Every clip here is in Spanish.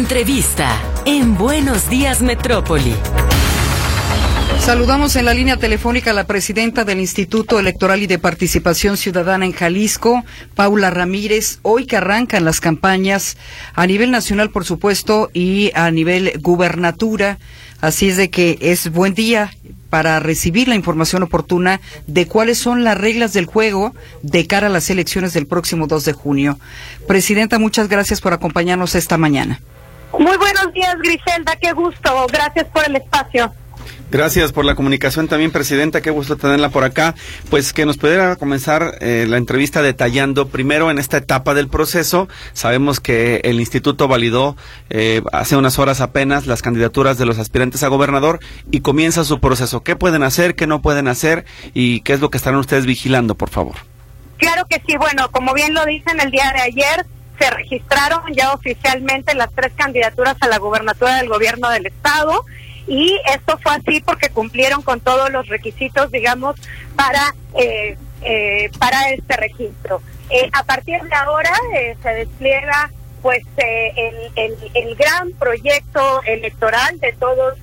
Entrevista en Buenos Días Metrópoli. Saludamos en la línea telefónica a la presidenta del Instituto Electoral y de Participación Ciudadana en Jalisco, Paula Ramírez, hoy que arrancan las campañas a nivel nacional, por supuesto, y a nivel gubernatura. Así es de que es buen día para recibir la información oportuna de cuáles son las reglas del juego de cara a las elecciones del próximo 2 de junio. Presidenta, muchas gracias por acompañarnos esta mañana. Muy buenos días, Griselda, qué gusto. Gracias por el espacio. Gracias por la comunicación también, Presidenta. Qué gusto tenerla por acá. Pues que nos pudiera comenzar eh, la entrevista detallando primero en esta etapa del proceso. Sabemos que el Instituto validó eh, hace unas horas apenas las candidaturas de los aspirantes a gobernador y comienza su proceso. ¿Qué pueden hacer, qué no pueden hacer y qué es lo que estarán ustedes vigilando, por favor? Claro que sí. Bueno, como bien lo dicen el día de ayer, se registraron ya oficialmente las tres candidaturas a la gubernatura del gobierno del estado y esto fue así porque cumplieron con todos los requisitos, digamos, para eh, eh, para este registro. Eh, a partir de ahora se despliega pues el, el, el, gran proyecto electoral de todos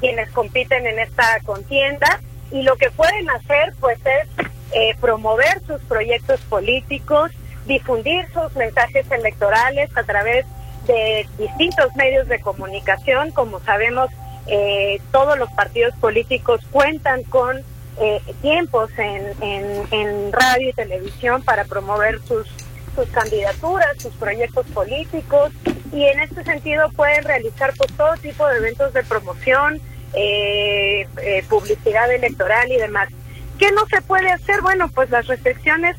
quienes compiten en esta contienda y lo que pueden hacer pues es promover sus proyectos políticos, difundir sus mensajes electorales a través de distintos medios de comunicación, como sabemos eh, todos los partidos políticos cuentan con eh, tiempos en, en, radio y televisión para promover sus, sus candidaturas, sus proyectos políticos y en este sentido pueden realizar pues, todo tipo de eventos de promoción, eh, publicidad electoral y demás. ¿Qué no se puede hacer? Bueno, pues las restricciones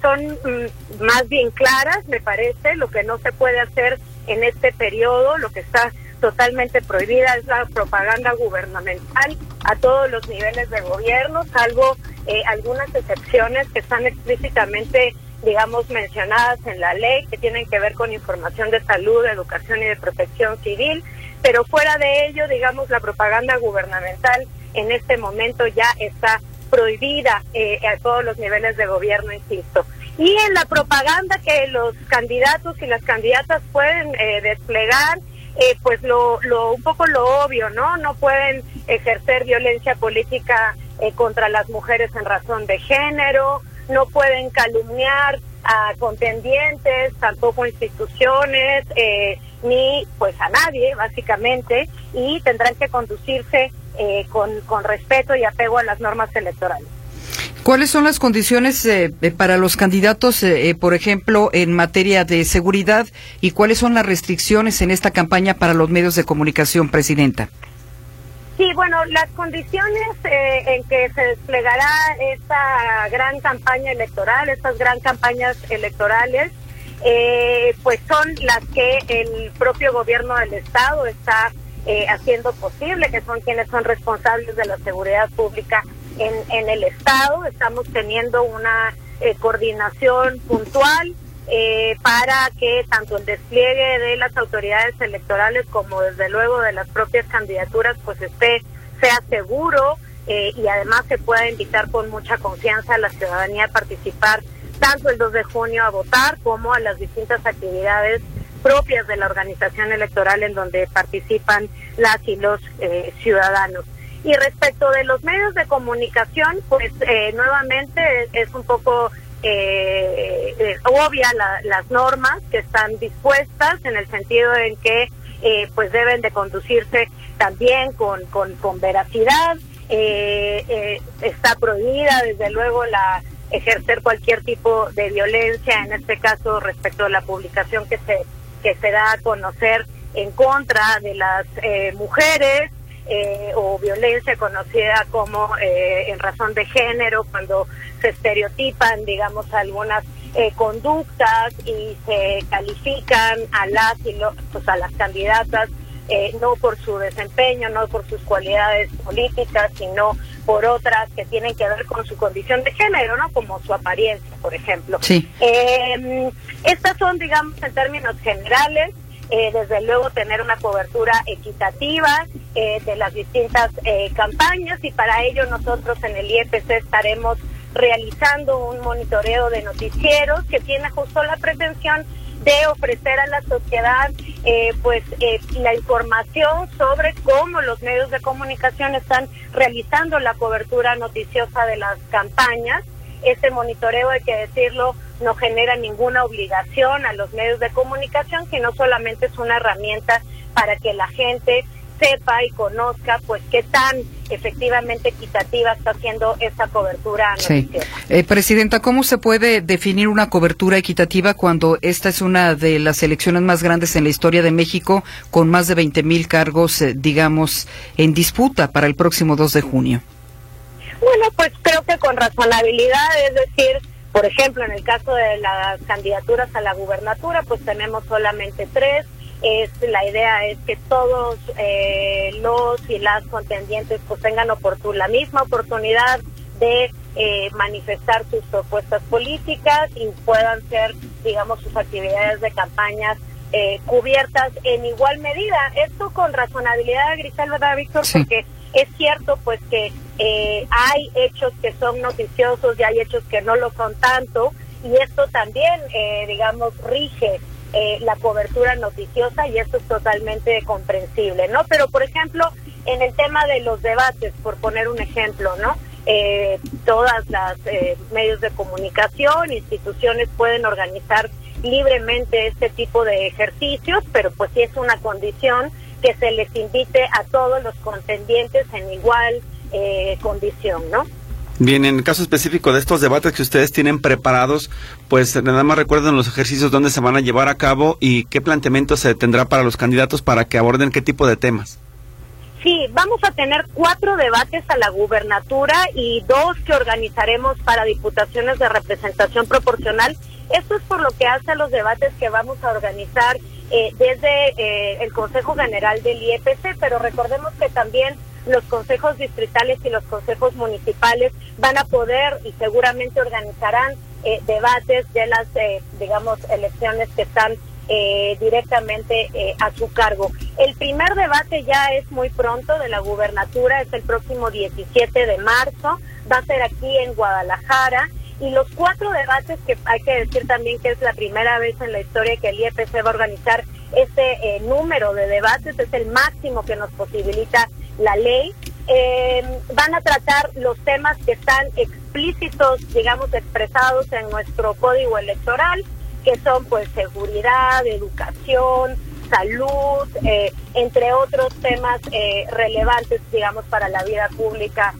son mm, más bien claras, me parece, lo que no se puede hacer en este periodo, lo que está totalmente prohibida es la propaganda gubernamental a todos los niveles de gobierno, salvo eh, algunas excepciones que están explícitamente, digamos, mencionadas en la ley, que tienen que ver con información de salud, educación y de protección civil, pero fuera de ello, digamos, la propaganda gubernamental en este momento ya está prohibida eh, a todos los niveles de gobierno, insisto. Y en la propaganda que los candidatos y las candidatas pueden eh, desplegar, eh, pues lo, lo, un poco lo obvio, ¿no? No pueden ejercer violencia política eh, contra las mujeres en razón de género, no pueden calumniar a contendientes, tampoco instituciones, eh, ni pues a nadie, básicamente, y tendrán que conducirse con, con respeto y apego a las normas electorales. ¿Cuáles son las condiciones eh, eh, para los candidatos, eh, por ejemplo, en materia de seguridad y cuáles son las restricciones en esta campaña para los medios de comunicación, Presidenta? Sí, bueno, las condiciones en que se desplegará esta gran campaña electoral, estas gran campañas electorales, pues son las que el propio gobierno del Estado está haciendo posible, que son quienes son responsables de la seguridad pública en, en el Estado. Estamos teniendo una eh, coordinación puntual eh, para que tanto el despliegue de las autoridades electorales como desde luego de las propias candidaturas pues esté sea seguro eh, y además se pueda invitar con mucha confianza a la ciudadanía a participar tanto el 2 de junio a votar como a las distintas actividades propias de la organización electoral en donde participan las y los ciudadanos. Y respecto de los medios de comunicación, pues eh, nuevamente es, un poco eh, eh, obvia las normas que están dispuestas en el sentido en que pues deben de conducirse también con, con, con veracidad. está prohibida desde luego la ejercer cualquier tipo de violencia, en este caso respecto a la publicación que se, que se da a conocer en contra de las mujeres, eh, o violencia conocida como eh, en razón de género, cuando se estereotipan, digamos, algunas eh, conductas y se califican a las y pues a las candidatas no por su desempeño, no por sus cualidades políticas, sino por otras que tienen que ver con su condición de género, ¿no? Como su apariencia, por ejemplo. Sí. estas son, digamos, en términos generales, eh, desde luego tener una cobertura equitativa eh, de las distintas eh, campañas y para ello nosotros en el IEPC estaremos realizando un monitoreo de noticieros que tiene justo la pretensión de ofrecer a la sociedad eh, pues eh, la información sobre cómo los medios de comunicación están realizando la cobertura noticiosa de las campañas. Este monitoreo, hay que decirlo, no genera ninguna obligación a los medios de comunicación, sino solamente es una herramienta para que la gente sepa y conozca pues qué tan efectivamente equitativa está haciendo esta cobertura sí. Eh, Presidenta, ¿cómo se puede definir una cobertura equitativa cuando esta es una de las elecciones más grandes en la historia de México con más de 20 mil cargos, eh, digamos, en disputa para el próximo 2 de junio? Bueno, pues creo que con razonabilidad, es decir, por ejemplo, en el caso de las candidaturas a la gubernatura, pues tenemos solamente tres es la idea es que todos eh, los y las contendientes pues tengan la misma oportunidad de eh, manifestar sus propuestas políticas y puedan ser digamos sus actividades de campañas eh, cubiertas en igual medida. Esto con razonabilidad Griselda ¿verdad Víctor porque es cierto pues que hay hechos que son noticiosos y hay hechos que no lo son tanto y esto también digamos rige eh, la cobertura noticiosa y esto es totalmente comprensible, ¿no? Pero, por ejemplo, en el tema de los debates, por poner un ejemplo, ¿no? Eh, todas las eh, medios de comunicación, instituciones pueden organizar libremente este tipo de ejercicios, pero pues sí es una condición que se les invite a todos los contendientes en igual condición, ¿no? Bien, en el caso específico de estos debates que ustedes tienen preparados, pues nada más recuerden los ejercicios dónde se van a llevar a cabo y qué planteamiento se tendrá para los candidatos para que aborden qué tipo de temas. Sí, vamos a tener cuatro debates a la gubernatura y dos que organizaremos para diputaciones de representación proporcional. Esto es por lo que hace a los debates que vamos a organizar eh, desde eh, el Consejo General del IEPC, pero recordemos que también los consejos distritales y los consejos municipales van a poder y seguramente organizarán eh, debates de las, eh, digamos, elecciones que están eh, directamente a su cargo. El primer debate ya es muy pronto de la gubernatura, es el próximo 17 de marzo, va a ser aquí en Guadalajara. Y los cuatro debates que hay que decir también que es la primera vez en la historia que el IEPC va a organizar este número de debates, es el máximo que nos posibilita la ley, eh, van a tratar los temas que están explícitos, digamos, expresados en nuestro código electoral, que son pues seguridad, educación, salud, eh, entre otros temas eh, relevantes, digamos, para la vida pública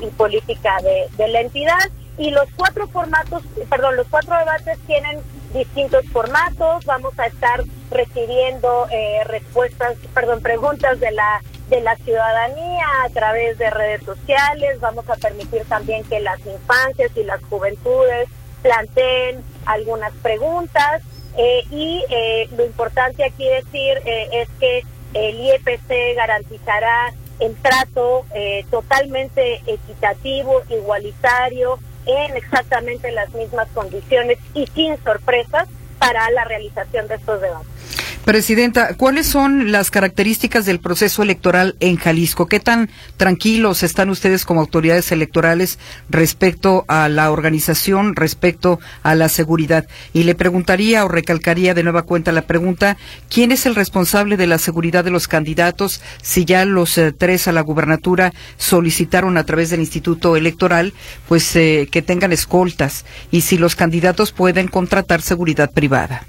y política de, de, la entidad. Y los cuatro formatos, perdón, los cuatro debates tienen distintos formatos. Vamos a estar recibiendo respuestas, perdón, preguntas de la de la ciudadanía a través de redes sociales. Vamos a permitir también que las infancias y las juventudes planteen algunas preguntas. Eh, y eh, lo importante aquí decir eh, es que el IEPC garantizará el trato totalmente equitativo, igualitario, en exactamente las mismas condiciones y sin sorpresas para la realización de estos debates. Presidenta, ¿cuáles son las características del proceso electoral en Jalisco? ¿Qué tan tranquilos están ustedes como autoridades electorales respecto a la organización, respecto a la seguridad? Y le preguntaría o recalcaría de nueva cuenta la pregunta, ¿quién es el responsable de la seguridad de los candidatos si ya los eh, tres a la gubernatura solicitaron a través del Instituto Electoral pues eh, que tengan escoltas y si los candidatos pueden contratar seguridad privada?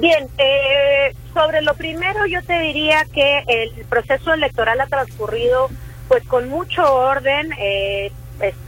Bien, eh, sobre lo primero yo te diría que el proceso electoral ha transcurrido pues con mucho orden, eh,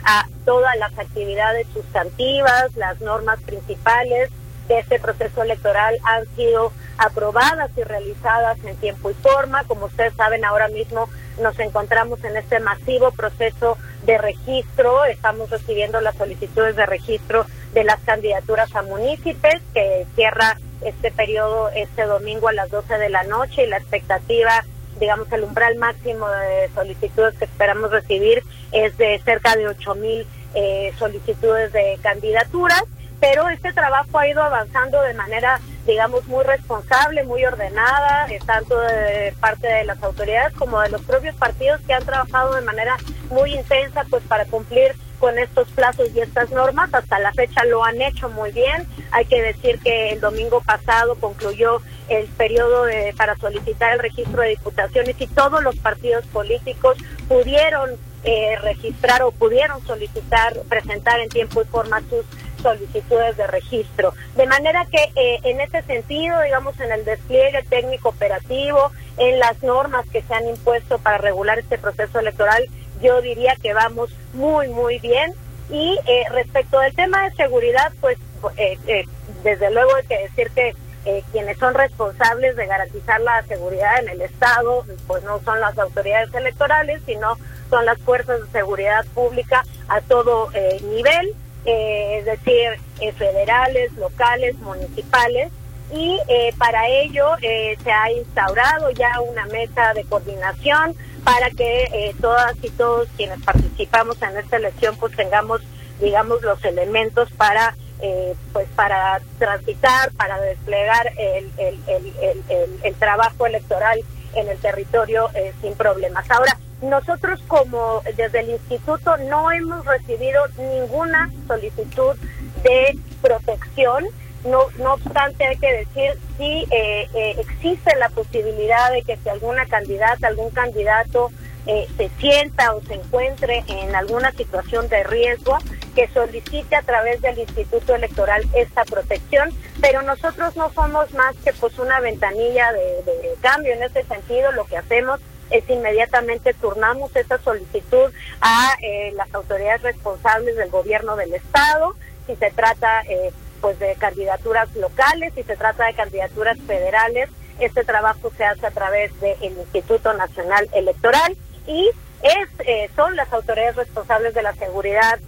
a todas las actividades sustantivas, las normas principales de este proceso electoral han sido aprobadas y realizadas en tiempo y forma. Como ustedes saben, ahora mismo nos encontramos en este masivo proceso de registro. Estamos recibiendo las solicitudes de registro de las candidaturas a municipios que cierra este periodo este domingo a las 12 de la noche y la expectativa, digamos, el umbral máximo de solicitudes que esperamos recibir es de cerca de 8 mil eh, solicitudes de candidaturas, pero este trabajo ha ido avanzando de manera, digamos, muy responsable, muy ordenada, eh, tanto de parte de las autoridades como de los propios partidos que han trabajado de manera muy intensa, pues para cumplir con estos plazos y estas normas. Hasta la fecha lo han hecho muy bien. Hay que decir que el domingo pasado concluyó el periodo para solicitar el registro de diputaciones y todos los partidos políticos pudieron eh, registrar o pudieron solicitar, presentar en tiempo y forma sus solicitudes de registro. De manera que eh, en ese sentido, digamos, en el despliegue técnico operativo, en las normas que se han impuesto para regular este proceso electoral, yo diría que vamos muy, muy bien. Y eh, respecto del tema de seguridad, pues desde luego hay que decir que quienes son responsables de garantizar la seguridad en el Estado, pues no son las autoridades electorales, sino son las fuerzas de seguridad pública a todo eh, nivel, eh, es decir, eh, federales, locales, municipales. Y para ello se ha instaurado ya una meta de coordinación para que todas y todos quienes participamos en esta elección pues tengamos, digamos, los elementos para pues para transitar, para desplegar el, el, el, el trabajo electoral en el territorio sin problemas. Ahora, nosotros como desde el instituto no hemos recibido ninguna solicitud de protección. No, no obstante, hay que decir, si eh, eh, existe la posibilidad de que si alguna candidata, algún candidato eh, se sienta o se encuentre en alguna situación de riesgo, que solicite a través del Instituto Electoral esta protección, pero nosotros no somos más que pues una ventanilla de, de cambio en ese sentido, lo que hacemos es inmediatamente turnamos esa solicitud a eh, las autoridades responsables del gobierno del estado, si se trata eh, pues de candidaturas locales, si se trata de candidaturas federales, este trabajo se hace a través del Instituto Nacional Electoral y es eh, son las autoridades responsables de la seguridad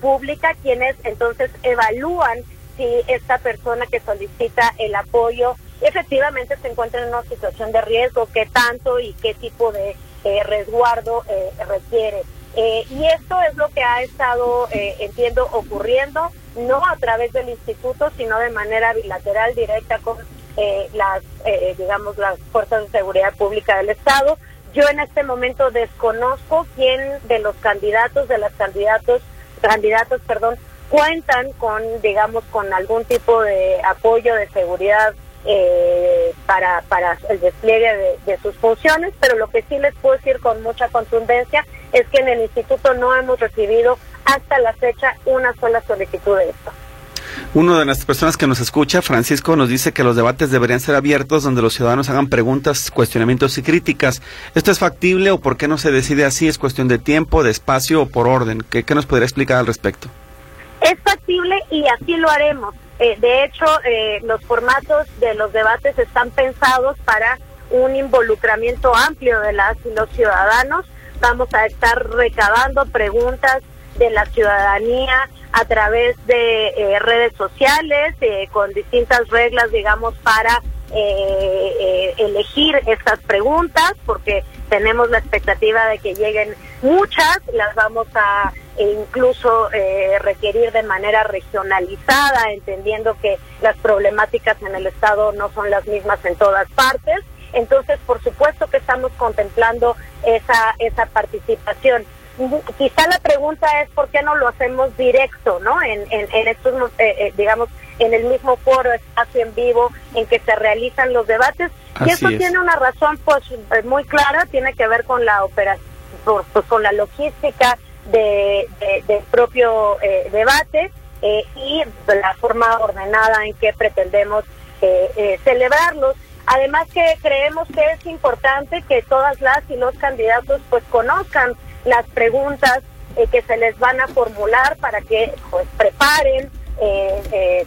pública quienes entonces evalúan si esta persona que solicita el apoyo efectivamente se encuentra en una situación de riesgo, qué tanto y qué tipo de eh, resguardo eh, requiere. Eh, y esto es lo que ha estado, entiendo, ocurriendo, no a través del instituto, sino de manera bilateral, directa con las, digamos, las fuerzas de seguridad pública del Estado. Yo en este momento desconozco quién de los candidatos, de las candidatos, candidatos, perdón, cuentan con, digamos, con algún tipo de apoyo de seguridad eh, para, para el despliegue de, sus funciones, pero lo que sí les puedo decir con mucha contundencia es que en el instituto no hemos recibido hasta la fecha una sola solicitud de esto. Una de las personas que nos escucha, Francisco, nos dice que los debates deberían ser abiertos donde los ciudadanos hagan preguntas, cuestionamientos y críticas. ¿Esto es factible o por qué no se decide así? ¿Es cuestión de tiempo, de espacio o por orden? ¿Qué, qué nos podría explicar al respecto? Es factible y así lo haremos. Eh, de hecho, eh, los formatos de los debates están pensados para un involucramiento amplio de las y los ciudadanos. Vamos a estar recabando preguntas de la ciudadanía a través de eh, redes sociales con distintas reglas, digamos, para elegir estas preguntas, porque tenemos la expectativa de que lleguen muchas, las vamos a e incluso eh, requerir de manera regionalizada, entendiendo que las problemáticas en el Estado no son las mismas en todas partes. Entonces, por supuesto que estamos contemplando esa, esa participación. Quizá la pregunta es por qué no lo hacemos directo, ¿no? En, en, estos, eh, eh, digamos, en el mismo foro, espacio en vivo, en que se realizan los debates. y eso tiene una razón, pues, muy clara, tiene que ver con la operación, pues, con la logística, de, del propio eh, debate eh, y la forma ordenada en que pretendemos eh, celebrarlos. Además que creemos que es importante que todas las y los candidatos pues conozcan las preguntas que se les van a formular para que pues preparen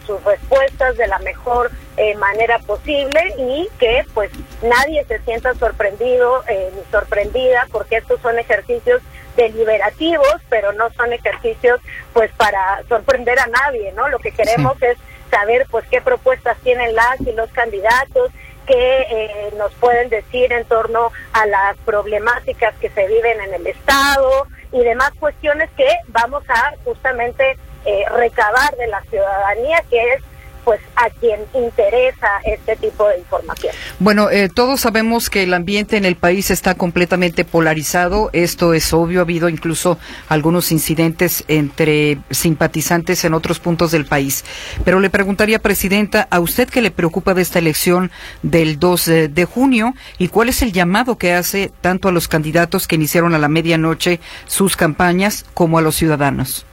sus respuestas de la mejor manera posible y que pues nadie se sienta sorprendido ni sorprendida porque estos son ejercicios deliberativos, pero no son ejercicios pues para sorprender a nadie, ¿no? Lo que queremos es saber pues qué propuestas tienen las y los candidatos, qué eh, nos pueden decir en torno a las problemáticas que se viven en el Estado y demás cuestiones que vamos a justamente eh, recabar de la ciudadanía, que es pues a quien interesa este tipo de información. Bueno, eh, todos sabemos que el ambiente en el país está completamente polarizado. Esto es obvio. Ha habido incluso algunos incidentes entre simpatizantes en otros puntos del país. Pero le preguntaría, Presidenta, ¿a usted qué le preocupa de esta elección del 2 de junio y cuál es el llamado que hace tanto a los candidatos que iniciaron a la medianoche sus campañas como a los ciudadanos?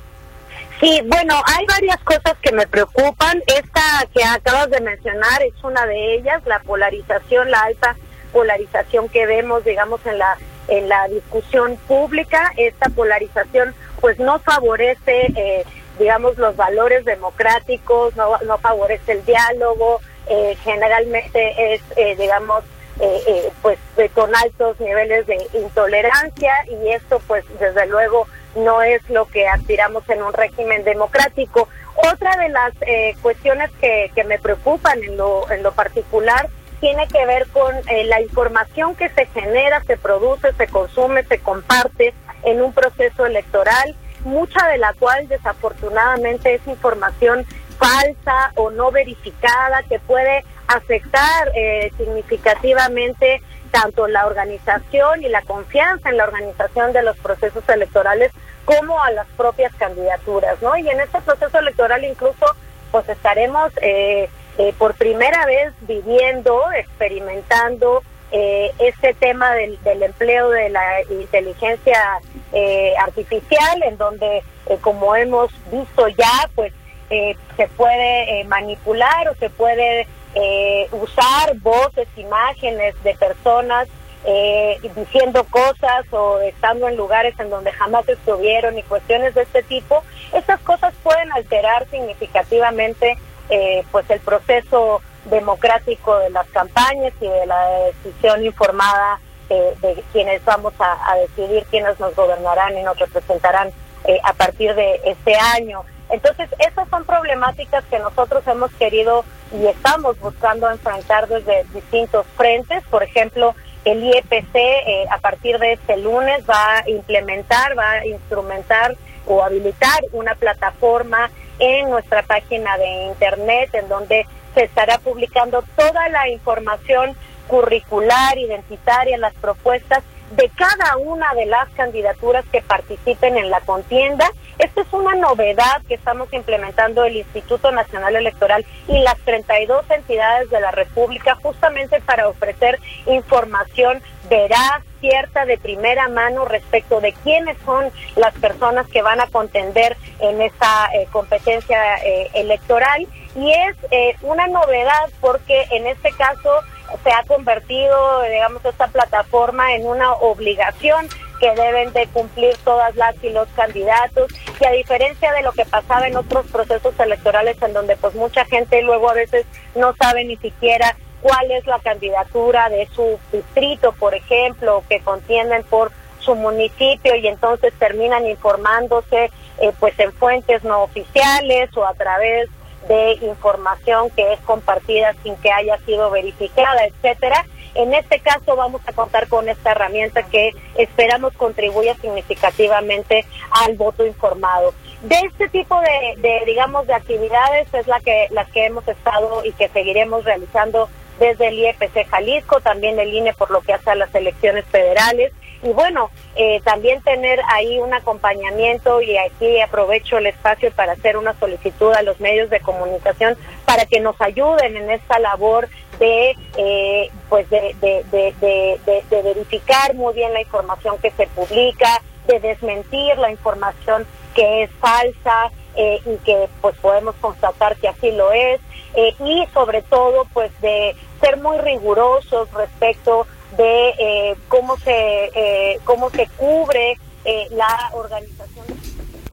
Sí, bueno, hay varias cosas que me preocupan. Esta que acabas de mencionar es una de ellas, la polarización, la alta polarización que vemos, digamos, en la en la discusión pública. Esta polarización, pues, no favorece, eh, digamos, los valores democráticos, no, no favorece el diálogo. Eh, generalmente es, eh, digamos, pues, con altos niveles de intolerancia y esto, pues, desde luego no es lo que aspiramos en un régimen democrático. Otra de las eh, cuestiones que, que, me preocupan en lo, en lo particular tiene que ver con eh, la información que se genera, se produce, se consume, se comparte en un proceso electoral, mucha de la cual desafortunadamente es información falsa o no verificada que puede afectar eh, significativamente tanto la organización y la confianza en la organización de los procesos electorales como a las propias candidaturas, ¿no? Y en este proceso electoral incluso pues estaremos eh, eh, por primera vez viviendo, experimentando eh, este tema del, empleo de la inteligencia artificial, en donde, como hemos visto ya, pues se puede manipular o se puede usar voces, imágenes de personas eh, diciendo cosas o estando en lugares en donde jamás estuvieron y cuestiones de este tipo, estas cosas pueden alterar significativamente eh, pues el proceso democrático de las campañas y de la decisión informada eh, de quienes vamos a, decidir quiénes nos gobernarán y nos representarán a partir de este año. Entonces, esas son problemáticas que nosotros hemos querido y estamos buscando enfrentar desde distintos frentes. Por ejemplo, el IEPC eh, a partir de este lunes va a implementar, va a instrumentar o habilitar una plataforma en nuestra página de internet en donde se estará publicando toda la información curricular, identitaria, las propuestas de cada una de las candidaturas que participen en la contienda. Esta es una novedad que estamos implementando el Instituto Nacional Electoral y las 32 entidades de la República justamente para ofrecer información veraz, cierta, de primera mano respecto de quiénes son las personas que van a contender en esa eh, competencia eh, electoral. Y es eh, una novedad porque en este caso se ha convertido, digamos, esta plataforma en una obligación que deben de cumplir todas las y los candidatos y a diferencia de lo que pasaba en otros procesos electorales en donde pues mucha gente luego a veces no sabe ni siquiera cuál es la candidatura de su distrito, por ejemplo, que contienden por su municipio y entonces terminan informándose eh, pues en fuentes no oficiales o a través de información que es compartida sin que haya sido verificada, etcétera. En este caso vamos a contar con esta herramienta que esperamos contribuya significativamente al voto informado. De este tipo de, digamos, de actividades es la que, las que hemos estado y que seguiremos realizando desde el IEPC Jalisco, también el INE por lo que hace a las elecciones federales y bueno, eh, también tener ahí un acompañamiento y aquí aprovecho el espacio para hacer una solicitud a los medios de comunicación para que nos ayuden en esta labor de eh, pues de, de, verificar muy bien la información que se publica, de desmentir la información que es falsa eh, y que pues podemos constatar que así lo es y sobre todo pues de ser muy rigurosos respecto de eh, cómo se eh, cómo se cubre eh, la organización